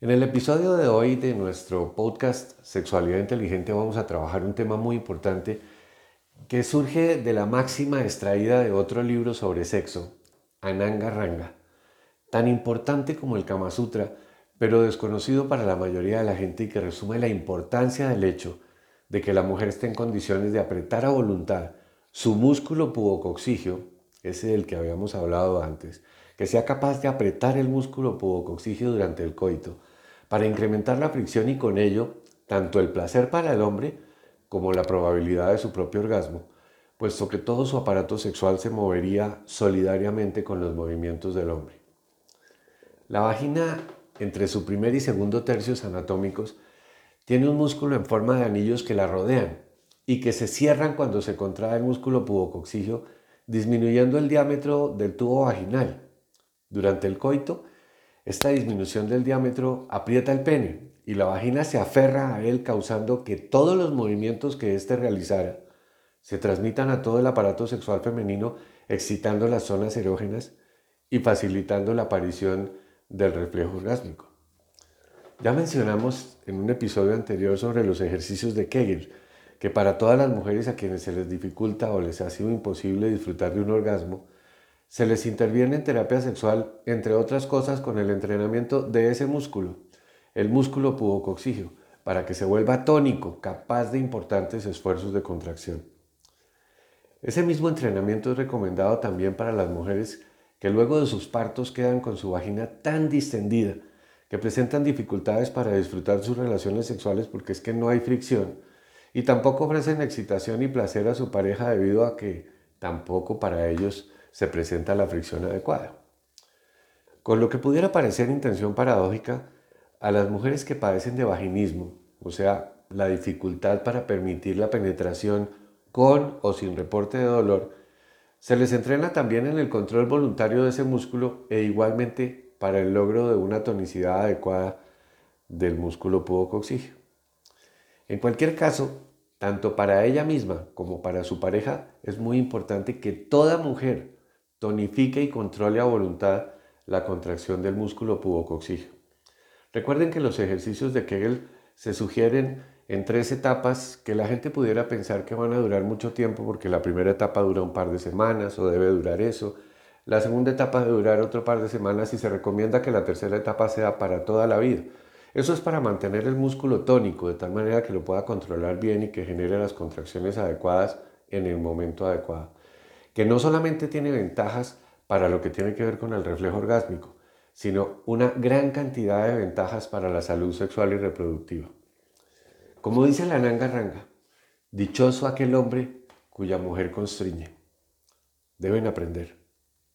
En el episodio de hoy de nuestro podcast Sexualidad Inteligente vamos a trabajar un tema muy importante que surge de la máxima extraída de otro libro sobre sexo, Ananga Ranga, tan importante como el Kama Sutra, pero desconocido para la mayoría de la gente y que resume la importancia del hecho de que la mujer esté en condiciones de apretar a voluntad su músculo pubocoxigio, ese del que habíamos hablado antes, que sea capaz de apretar el músculo pubocoxigio durante el coito, para incrementar la fricción y con ello tanto el placer para el hombre como la probabilidad de su propio orgasmo, puesto que todo su aparato sexual se movería solidariamente con los movimientos del hombre. La vagina, entre su primer y segundo tercios anatómicos, tiene un músculo en forma de anillos que la rodean y que se cierran cuando se contrae el músculo pubocoxigio, disminuyendo el diámetro del tubo vaginal. Durante el coito, esta disminución del diámetro aprieta el pene y la vagina se aferra a él causando que todos los movimientos que éste realizara se transmitan a todo el aparato sexual femenino excitando las zonas erógenas y facilitando la aparición del reflejo orgásmico. Ya mencionamos en un episodio anterior sobre los ejercicios de Kegel, que para todas las mujeres a quienes se les dificulta o les ha sido imposible disfrutar de un orgasmo, se les interviene en terapia sexual, entre otras cosas, con el entrenamiento de ese músculo, el músculo pubocoxígeo, para que se vuelva tónico, capaz de importantes esfuerzos de contracción. Ese mismo entrenamiento es recomendado también para las mujeres que luego de sus partos quedan con su vagina tan distendida que presentan dificultades para disfrutar sus relaciones sexuales porque es que no hay fricción y tampoco ofrecen excitación y placer a su pareja debido a que tampoco para ellos se presenta la fricción adecuada. Con lo que pudiera parecer intención paradójica, a las mujeres que padecen de vaginismo, o sea, la dificultad para permitir la penetración con o sin reporte de dolor, se les entrena también en el control voluntario de ese músculo e igualmente para el logro de una tonicidad adecuada del músculo pubocoxígeo. En cualquier caso, tanto para ella misma como para su pareja, es muy importante que toda mujer tonifique y controle a voluntad la contracción del músculo pubocoxígeo. Recuerden que los ejercicios de Kegel se sugieren en tres etapas que la gente pudiera pensar que van a durar mucho tiempo porque la primera etapa dura un par de semanas o debe durar eso. La segunda etapa debe durar otro par de semanas y se recomienda que la tercera etapa sea para toda la vida. Eso es para mantener el músculo tónico de tal manera que lo pueda controlar bien y que genere las contracciones adecuadas en el momento adecuado que no solamente tiene ventajas para lo que tiene que ver con el reflejo orgásmico, sino una gran cantidad de ventajas para la salud sexual y reproductiva. Como dice la Nanga Ranga, dichoso aquel hombre cuya mujer constriñe. Deben aprender.